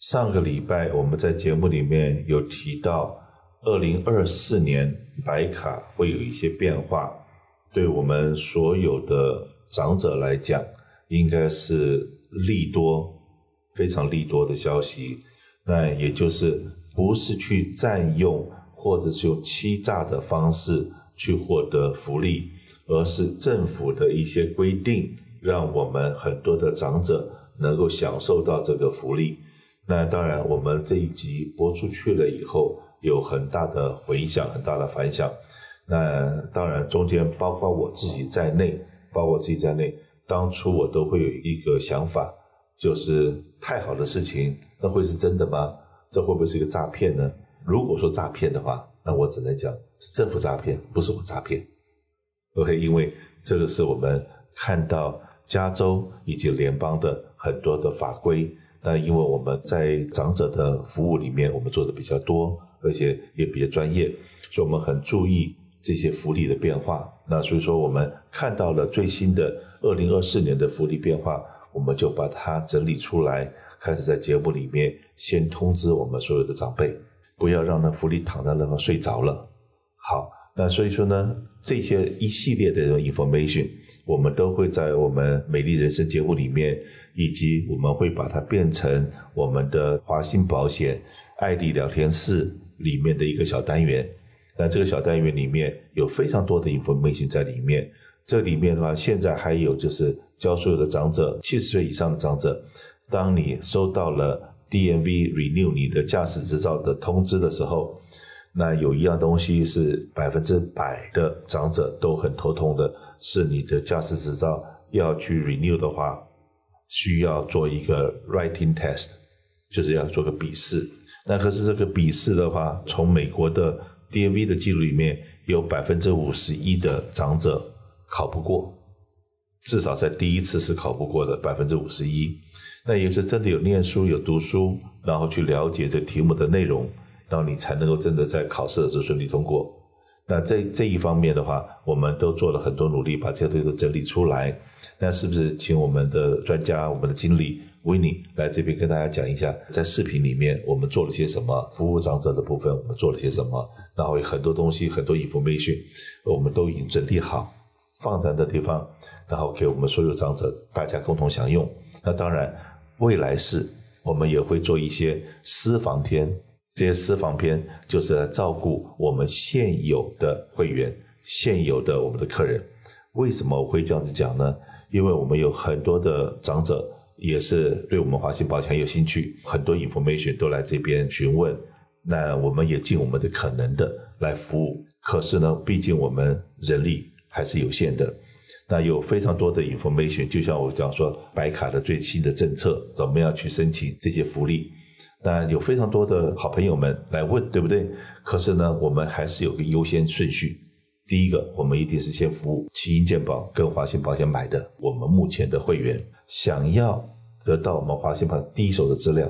上个礼拜我们在节目里面有提到，二零二四年白卡会有一些变化，对我们所有的长者来讲，应该是利多，非常利多的消息。那也就是不是去占用，或者是用欺诈的方式去获得福利，而是政府的一些规定，让我们很多的长者能够享受到这个福利。那当然，我们这一集播出去了以后，有很大的回响，很大的反响。那当然，中间包括我自己在内，包括我自己在内，当初我都会有一个想法，就是太好的事情，那会是真的吗？这会不会是一个诈骗呢？如果说诈骗的话，那我只能讲是政府诈骗，不是我诈骗。OK，因为这个是我们看到加州以及联邦的很多的法规。那因为我们在长者的服务里面，我们做的比较多，而且也比较专业，所以我们很注意这些福利的变化。那所以说，我们看到了最新的二零二四年的福利变化，我们就把它整理出来，开始在节目里面先通知我们所有的长辈，不要让那福利躺在那儿睡着了。好，那所以说呢，这些一系列的 information，我们都会在我们美丽人生节目里面。以及我们会把它变成我们的华信保险爱丽聊天室里面的一个小单元。那这个小单元里面有非常多的 information 在里面。这里面的话，现在还有就是教所有的长者，七十岁以上的长者，当你收到了 DMV renew 你的驾驶执照的通知的时候，那有一样东西是百分之百的长者都很头痛的，是你的驾驶执照要去 renew 的话。需要做一个 writing test，就是要做个笔试。那可是这个笔试的话，从美国的 DMV 的记录里面，有百分之五十一的长者考不过，至少在第一次是考不过的百分之五十一。那也是真的有念书、有读书，然后去了解这题目的内容，然后你才能够真的在考试的时候顺利通过。那这这一方面的话，我们都做了很多努力，把这些东西都整理出来。那是不是请我们的专家、我们的经理 Winnie 来这边跟大家讲一下，在视频里面我们做了些什么，服务长者的部分我们做了些什么？然后有很多东西、很多 information，我们都已经整理好，放在那地方，然后给我们所有长者大家共同享用。那当然，未来是我们也会做一些私房篇。这些私房篇就是来照顾我们现有的会员、现有的我们的客人。为什么我会这样子讲呢？因为我们有很多的长者也是对我们华信保险很有兴趣，很多 information 都来这边询问。那我们也尽我们的可能的来服务。可是呢，毕竟我们人力还是有限的。那有非常多的 information，就像我讲说，白卡的最新的政策，怎么样去申请这些福利？那有非常多的好朋友们来问，对不对？可是呢，我们还是有个优先顺序。第一个，我们一定是先服务奇英健保跟华信保险买的我们目前的会员，想要得到我们华信保第一手的资料，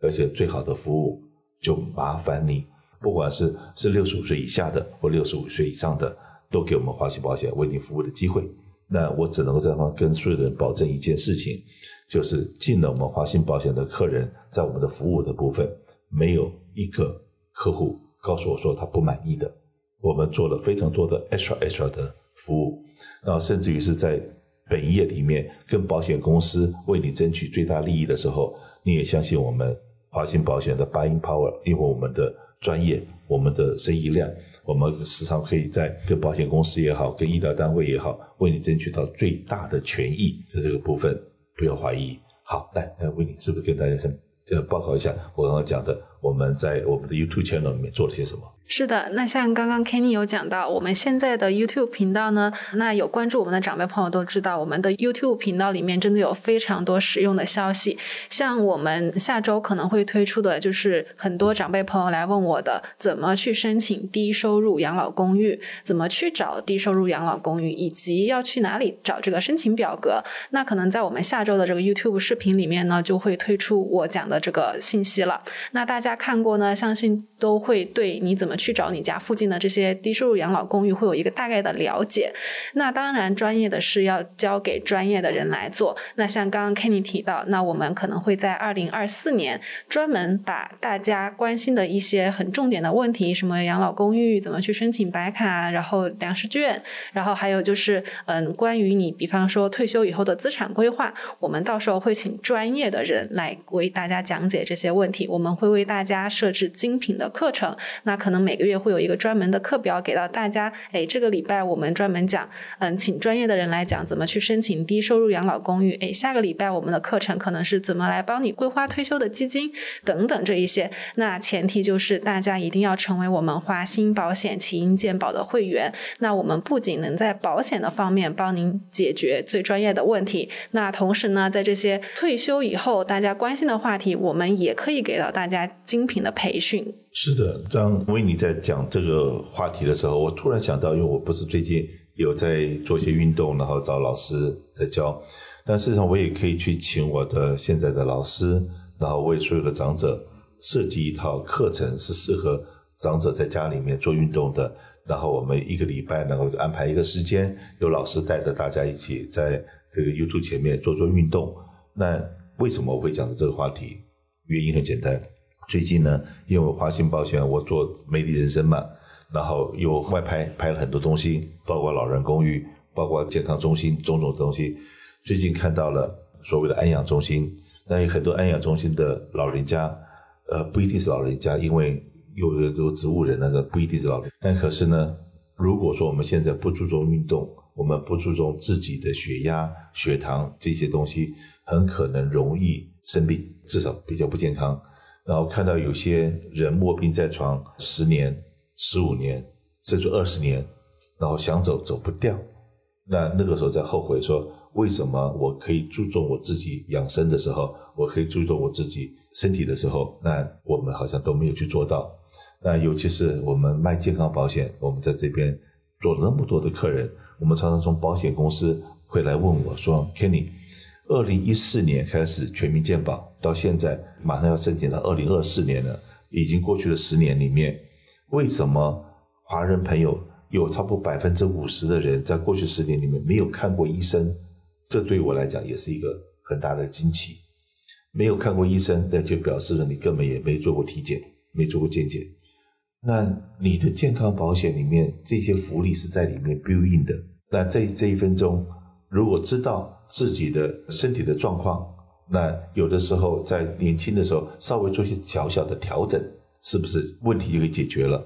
而且最好的服务，就麻烦你，不管是是六十五岁以下的或六十五岁以上的，都给我们华信保险为你服务的机会。那我只能够在方跟所有的人保证一件事情。就是进了我们华信保险的客人，在我们的服务的部分，没有一个客户告诉我说他不满意的。我们做了非常多的 extra extra 的服务，然后甚至于是在本业里面跟保险公司为你争取最大利益的时候，你也相信我们华信保险的 buying power，因为我们的专业、我们的生意量，我们时常可以在跟保险公司也好，跟医疗单位也好，为你争取到最大的权益的这个部分。不要怀疑。好，来，来，Winnie 是不是跟大家先这样报告一下我刚刚讲的，我们在我们的 YouTube channel 里面做了些什么？是的，那像刚刚 Kenny 有讲到，我们现在的 YouTube 频道呢，那有关注我们的长辈朋友都知道，我们的 YouTube 频道里面真的有非常多实用的消息。像我们下周可能会推出的就是很多长辈朋友来问我的，怎么去申请低收入养老公寓，怎么去找低收入养老公寓，以及要去哪里找这个申请表格。那可能在我们下周的这个 YouTube 视频里面呢，就会推出我讲的这个信息了。那大家。大家看过呢，相信都会对你怎么去找你家附近的这些低收入养老公寓会有一个大概的了解。那当然，专业的事要交给专业的人来做。那像刚刚 Kenny 提到，那我们可能会在二零二四年专门把大家关心的一些很重点的问题，什么养老公寓怎么去申请白卡，然后粮食券，然后还有就是嗯，关于你比方说退休以后的资产规划，我们到时候会请专业的人来为大家讲解这些问题。我们会为大大家设置精品的课程，那可能每个月会有一个专门的课表给到大家。哎，这个礼拜我们专门讲，嗯，请专业的人来讲怎么去申请低收入养老公寓。哎，下个礼拜我们的课程可能是怎么来帮你规划退休的基金等等这一些。那前提就是大家一定要成为我们华兴保险起因健保的会员。那我们不仅能在保险的方面帮您解决最专业的问题，那同时呢，在这些退休以后大家关心的话题，我们也可以给到大家精品的培训。是的，张维尼在讲这个话题的时候，我突然想到，因为我不是最近有在做一些运动，然后找老师在教，但事实上我也可以去请我的现在的老师，然后为所有的长者设计一套课程，是适合长者在家里面做运动的。然后我们一个礼拜能够安排一个时间，有老师带着大家一起在这个 YouTube 前面做做运动。那为什么我会讲的这个话题？原因很简单，最近呢，因为华兴保险我做美丽人生嘛，然后又外拍拍了很多东西，包括老人公寓，包括健康中心，种种东西。最近看到了所谓的安养中心，那有很多安养中心的老人家，呃，不一定是老人家，因为。有的都植物人，那个不一定是老人。但可是呢，如果说我们现在不注重运动，我们不注重自己的血压、血糖这些东西，很可能容易生病，至少比较不健康。然后看到有些人卧病在床十年、十五年，甚至二十年，然后想走走不掉，那那个时候在后悔说，为什么我可以注重我自己养生的时候，我可以注重我自己身体的时候，那我们好像都没有去做到。那尤其是我们卖健康保险，我们在这边做那么多的客人，我们常常从保险公司会来问我说：“Kenny，二零一四年开始全民健保，到现在马上要申请到二零二四年了，已经过去了十年里面，为什么华人朋友有超过百分之五十的人在过去十年里面没有看过医生？这对我来讲也是一个很大的惊奇。没有看过医生，那就表示了你根本也没做过体检，没做过健检。”那你的健康保险里面这些福利是在里面 build in 的。那这这一分钟，如果知道自己的身体的状况，那有的时候在年轻的时候稍微做一些小小的调整，是不是问题就可以解决了？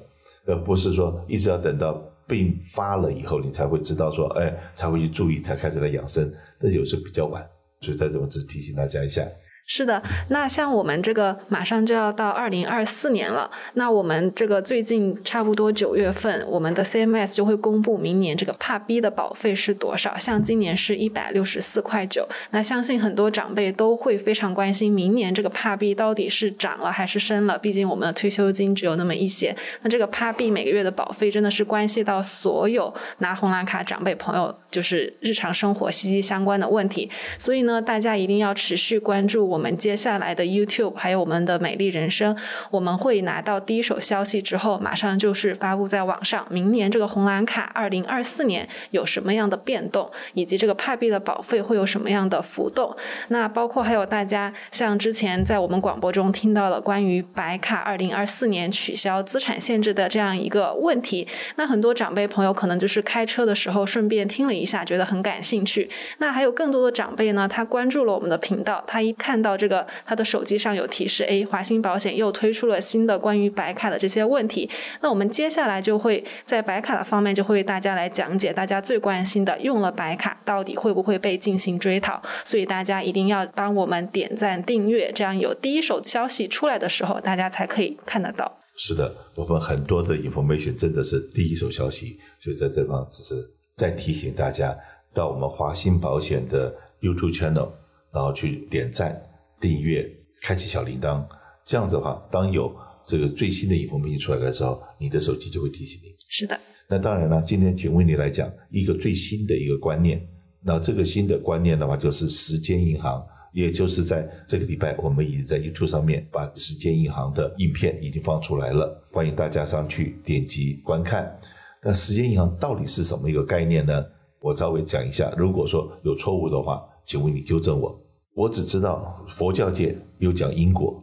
而不是说一直要等到病发了以后，你才会知道说，哎，才会去注意，才开始来养生。那有时候比较晚，所以在这我只提醒大家一下。是的，那像我们这个马上就要到二零二四年了，那我们这个最近差不多九月份，我们的 CMS 就会公布明年这个帕币的保费是多少。像今年是一百六十四块九，那相信很多长辈都会非常关心，明年这个帕币到底是涨了还是升了？毕竟我们的退休金只有那么一些，那这个帕币每个月的保费真的是关系到所有拿红蓝卡长辈朋友，就是日常生活息息相关的问题。所以呢，大家一定要持续关注。我们接下来的 YouTube 还有我们的美丽人生，我们会拿到第一手消息之后，马上就是发布在网上。明年这个红蓝卡二零二四年有什么样的变动，以及这个派币的保费会有什么样的浮动？那包括还有大家像之前在我们广播中听到了关于白卡二零二四年取消资产限制的这样一个问题，那很多长辈朋友可能就是开车的时候顺便听了一下，觉得很感兴趣。那还有更多的长辈呢，他关注了我们的频道，他一看。到这个，他的手机上有提示，哎，华兴保险又推出了新的关于白卡的这些问题。那我们接下来就会在白卡的方面，就会为大家来讲解大家最关心的，用了白卡到底会不会被进行追讨？所以大家一定要帮我们点赞订阅，这样有第一手消息出来的时候，大家才可以看得到。是的，我们很多的 information 真的是第一手消息，所以在这方只是再提醒大家到我们华兴保险的 YouTube channel，然后去点赞。订阅，开启小铃铛，这样子的话，当有这个最新的 information 出来的时候，你的手机就会提醒你。是的。那当然了，今天请问你来讲一个最新的一个观念。那这个新的观念的话，就是时间银行也就是在这个礼拜，我们已经在 YouTube 上面把时间银行的影片已经放出来了，欢迎大家上去点击观看。那时间银行到底是什么一个概念呢？我稍微讲一下，如果说有错误的话，请问你纠正我。我只知道佛教界有讲因果，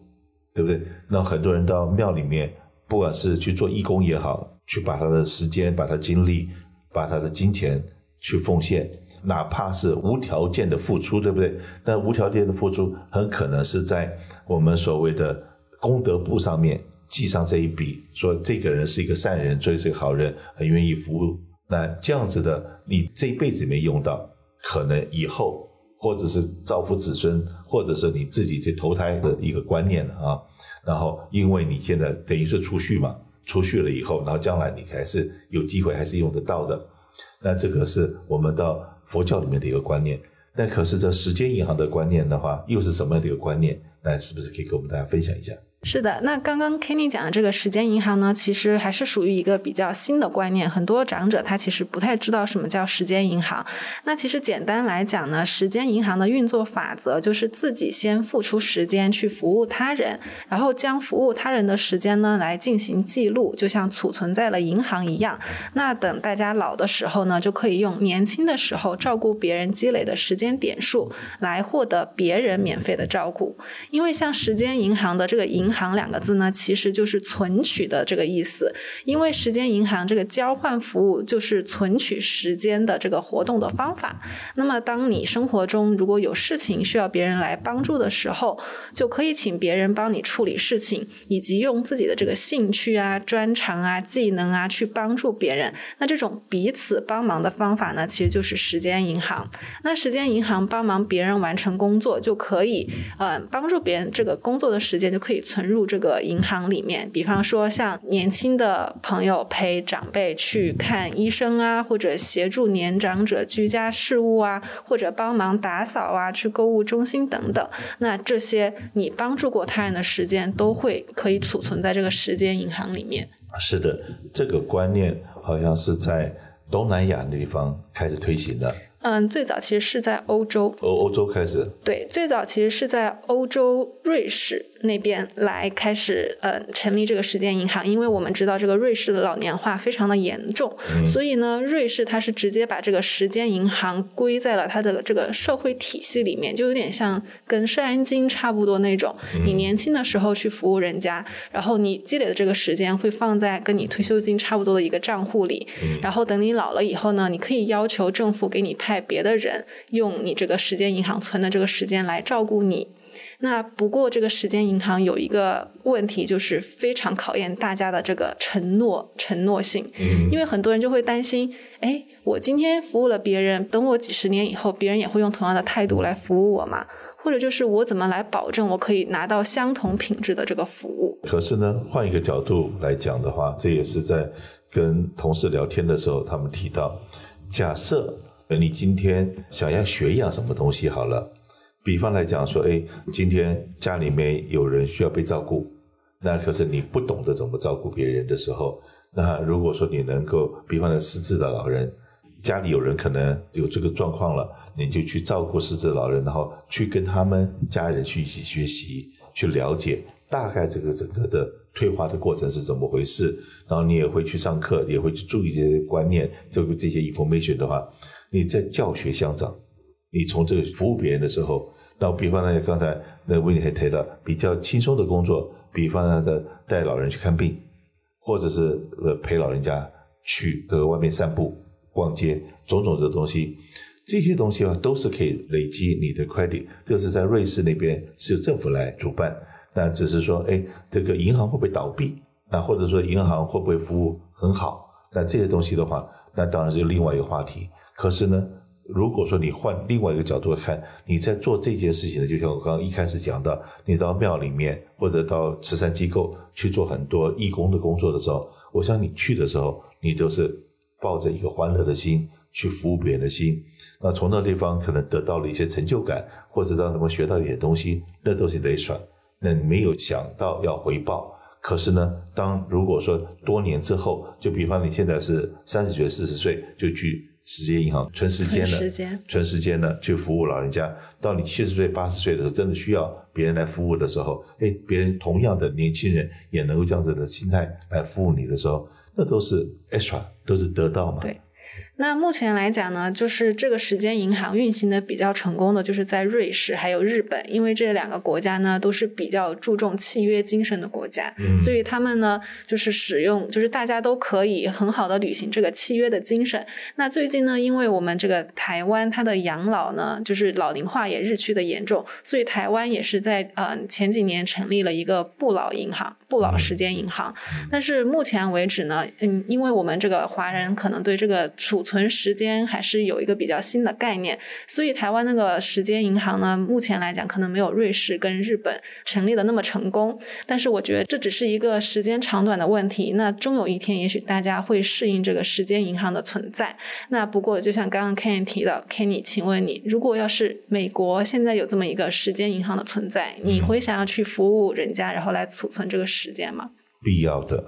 对不对？那很多人到庙里面，不管是去做义工也好，去把他的时间、把他精力、把他的金钱去奉献。哪怕是无条件的付出，对不对？那无条件的付出很可能是在我们所谓的功德簿上面记上这一笔，说这个人是一个善人，所以是个好人，很愿意服务。那这样子的，你这一辈子没用到，可能以后或者是造福子孙，或者是你自己去投胎的一个观念啊。然后，因为你现在等于是储蓄嘛，储蓄了以后，然后将来你还是有机会，还是用得到的。那这个是我们到佛教里面的一个观念。那可是这时间银行的观念的话，又是什么样的一个观念？那是不是可以跟我们大家分享一下？是的，那刚刚 Kenny 讲的这个时间银行呢，其实还是属于一个比较新的观念，很多长者他其实不太知道什么叫时间银行。那其实简单来讲呢，时间银行的运作法则就是自己先付出时间去服务他人，然后将服务他人的时间呢来进行记录，就像储存在了银行一样。那等大家老的时候呢，就可以用年轻的时候照顾别人积累的时间点数来获得别人免费的照顾。因为像时间银行的这个银银行两个字呢，其实就是存取的这个意思。因为时间银行这个交换服务就是存取时间的这个活动的方法。那么，当你生活中如果有事情需要别人来帮助的时候，就可以请别人帮你处理事情，以及用自己的这个兴趣啊、专长啊、技能啊去帮助别人。那这种彼此帮忙的方法呢，其实就是时间银行。那时间银行帮忙别人完成工作，就可以呃帮助别人这个工作的时间就可以存。存入这个银行里面，比方说像年轻的朋友陪长辈去看医生啊，或者协助年长者居家事务啊，或者帮忙打扫啊，去购物中心等等。那这些你帮助过他人的时间，都会可以储存在这个时间银行里面。是的，这个观念好像是在东南亚那地方开始推行的。嗯，最早其实是在欧洲。欧欧洲开始。对，最早其实是在欧洲瑞士。那边来开始呃成立这个时间银行，因为我们知道这个瑞士的老年化非常的严重，嗯、所以呢，瑞士它是直接把这个时间银行归在了它的这个社会体系里面，就有点像跟社安金差不多那种。嗯、你年轻的时候去服务人家，然后你积累的这个时间会放在跟你退休金差不多的一个账户里，嗯、然后等你老了以后呢，你可以要求政府给你派别的人用你这个时间银行存的这个时间来照顾你。那不过，这个时间银行有一个问题，就是非常考验大家的这个承诺承诺性。嗯，因为很多人就会担心，哎，我今天服务了别人，等我几十年以后，别人也会用同样的态度来服务我吗？或者就是我怎么来保证我可以拿到相同品质的这个服务？可是呢，换一个角度来讲的话，这也是在跟同事聊天的时候，他们提到，假设你今天想要学一样什么东西，好了。比方来讲说，哎，今天家里面有人需要被照顾，那可是你不懂得怎么照顾别人的时候，那如果说你能够，比方说失智的老人，家里有人可能有这个状况了，你就去照顾失智老人，然后去跟他们家人去一起学习，去了解大概这个整个的退化的过程是怎么回事，然后你也会去上课，也会去注意这些观念，这个这些 information 的话，你在教学相长。你从这个服务别人的时候，那比方呢，刚才那温妮还提到比较轻松的工作，比方呢的带老人去看病，或者是呃陪老人家去这个外面散步、逛街，种种的东西，这些东西啊都是可以累积你的 credit。这是在瑞士那边是由政府来主办，那只是说，哎，这个银行会不会倒闭？那或者说银行会不会服务很好？那这些东西的话，那当然是另外一个话题。可是呢？如果说你换另外一个角度来看，你在做这件事情呢，就像我刚刚一开始讲的，你到庙里面或者到慈善机构去做很多义工的工作的时候，我想你去的时候，你都是抱着一个欢乐的心去服务别人的心。那从那地方可能得到了一些成就感，或者让他们学到一点东西，那都是累爽。那你没有想到要回报，可是呢，当如果说多年之后，就比方你现在是三十岁、四十岁就去。时间银行存时间的，存时间，存时间呢去服务老人家。到你七十岁、八十岁的时候，真的需要别人来服务的时候，哎，别人同样的年轻人也能够这样子的心态来服务你的时候，那都是 extra，都是得到嘛。对。那目前来讲呢，就是这个时间银行运行的比较成功的，就是在瑞士还有日本，因为这两个国家呢都是比较注重契约精神的国家，嗯、所以他们呢就是使用，就是大家都可以很好的履行这个契约的精神。那最近呢，因为我们这个台湾它的养老呢，就是老龄化也日趋的严重，所以台湾也是在呃前几年成立了一个不老银行、不老时间银行。但是目前为止呢，嗯，因为我们这个华人可能对这个储存时间还是有一个比较新的概念，所以台湾那个时间银行呢，目前来讲可能没有瑞士跟日本成立的那么成功。但是我觉得这只是一个时间长短的问题，那终有一天，也许大家会适应这个时间银行的存在。那不过就像刚刚 Kenny 提到，Kenny，请问你，如果要是美国现在有这么一个时间银行的存在，你会想要去服务人家，然后来储存这个时间吗？必要的，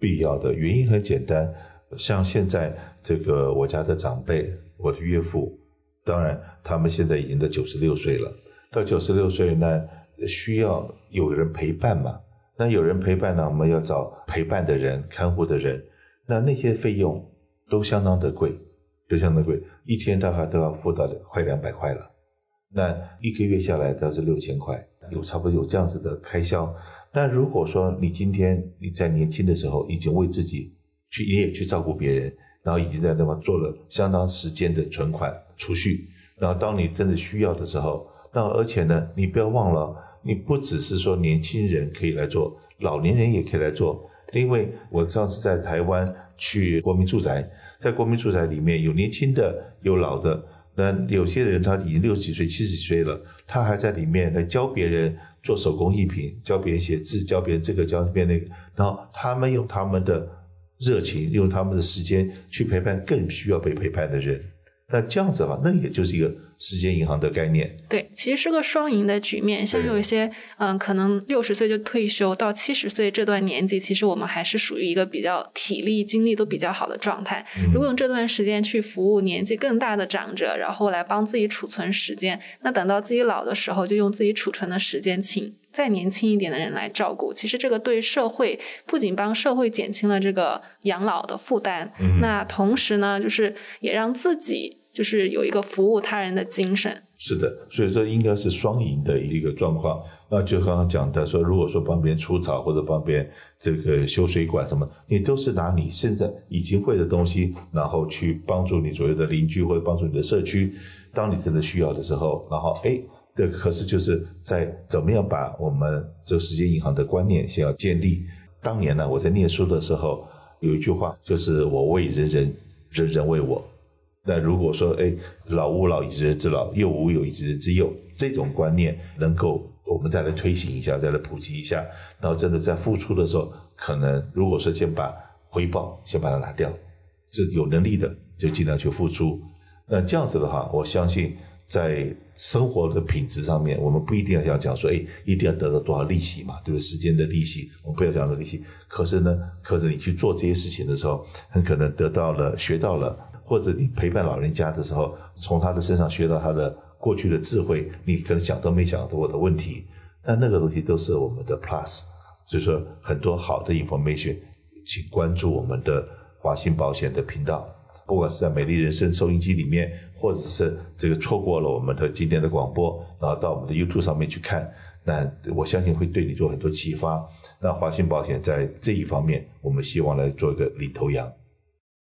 必要的，原因很简单。像现在这个我家的长辈，我的岳父，当然他们现在已经都九十六岁了。到九十六岁呢，需要有人陪伴嘛。那有人陪伴呢，我们要找陪伴的人、看护的人。那那些费用都相当的贵，都相当的贵，一天大概都要付到快两百块了。那一个月下来都是六千块，有差不多有这样子的开销。那如果说你今天你在年轻的时候已经为自己去也去照顾别人，然后已经在那边做了相当时间的存款储蓄，然后当你真的需要的时候，那而且呢，你不要忘了，你不只是说年轻人可以来做，老年人也可以来做。因为我上次在台湾去国民住宅，在国民住宅里面有年轻的，有老的，那有些人他已经六十几岁、七十几岁了，他还在里面来教别人做手工艺品，教别人写字，教别人这个，教别人那个，然后他们用他们的。热情，用他们的时间去陪伴更需要被陪伴的人，那这样子的话，那也就是一个时间银行的概念。对，其实是个双赢的局面。像有一些，嗯，可能六十岁就退休，到七十岁这段年纪，其实我们还是属于一个比较体力、精力都比较好的状态。如果用这段时间去服务年纪更大的长者，然后来帮自己储存时间，那等到自己老的时候，就用自己储存的时间请。再年轻一点的人来照顾，其实这个对社会不仅帮社会减轻了这个养老的负担，嗯，那同时呢，就是也让自己就是有一个服务他人的精神。是的，所以说应该是双赢的一个状况。那就刚刚讲的说，如果说帮别人除草或者帮别人这个修水管什么，你都是拿你现在已经会的东西，然后去帮助你左右的邻居或者帮助你的社区。当你真的需要的时候，然后哎。这可是就是在怎么样把我们这个时间银行的观念先要建立。当年呢，我在念书的时候有一句话，就是“我为人人，人人为我”。那如果说哎，老吾老以及人之老，幼吾幼以及人之幼，这种观念能够我们再来推行一下，再来普及一下，然后真的在付出的时候，可能如果说先把回报先把它拿掉，是有能力的就尽量去付出。那这样子的话，我相信。在生活的品质上面，我们不一定要讲说，哎，一定要得到多少利息嘛，对不对？时间的利息，我们不要讲的利息。可是呢，可是你去做这些事情的时候，很可能得到了、学到了，或者你陪伴老人家的时候，从他的身上学到他的过去的智慧，你可能想都没想过的问题，那那个东西都是我们的 plus。所以说，很多好的 information，请关注我们的华信保险的频道。不管是在美丽人生收音机里面，或者是这个错过了我们的今天的广播，然后到我们的 YouTube 上面去看，那我相信会对你做很多启发。那华信保险在这一方面，我们希望来做一个领头羊。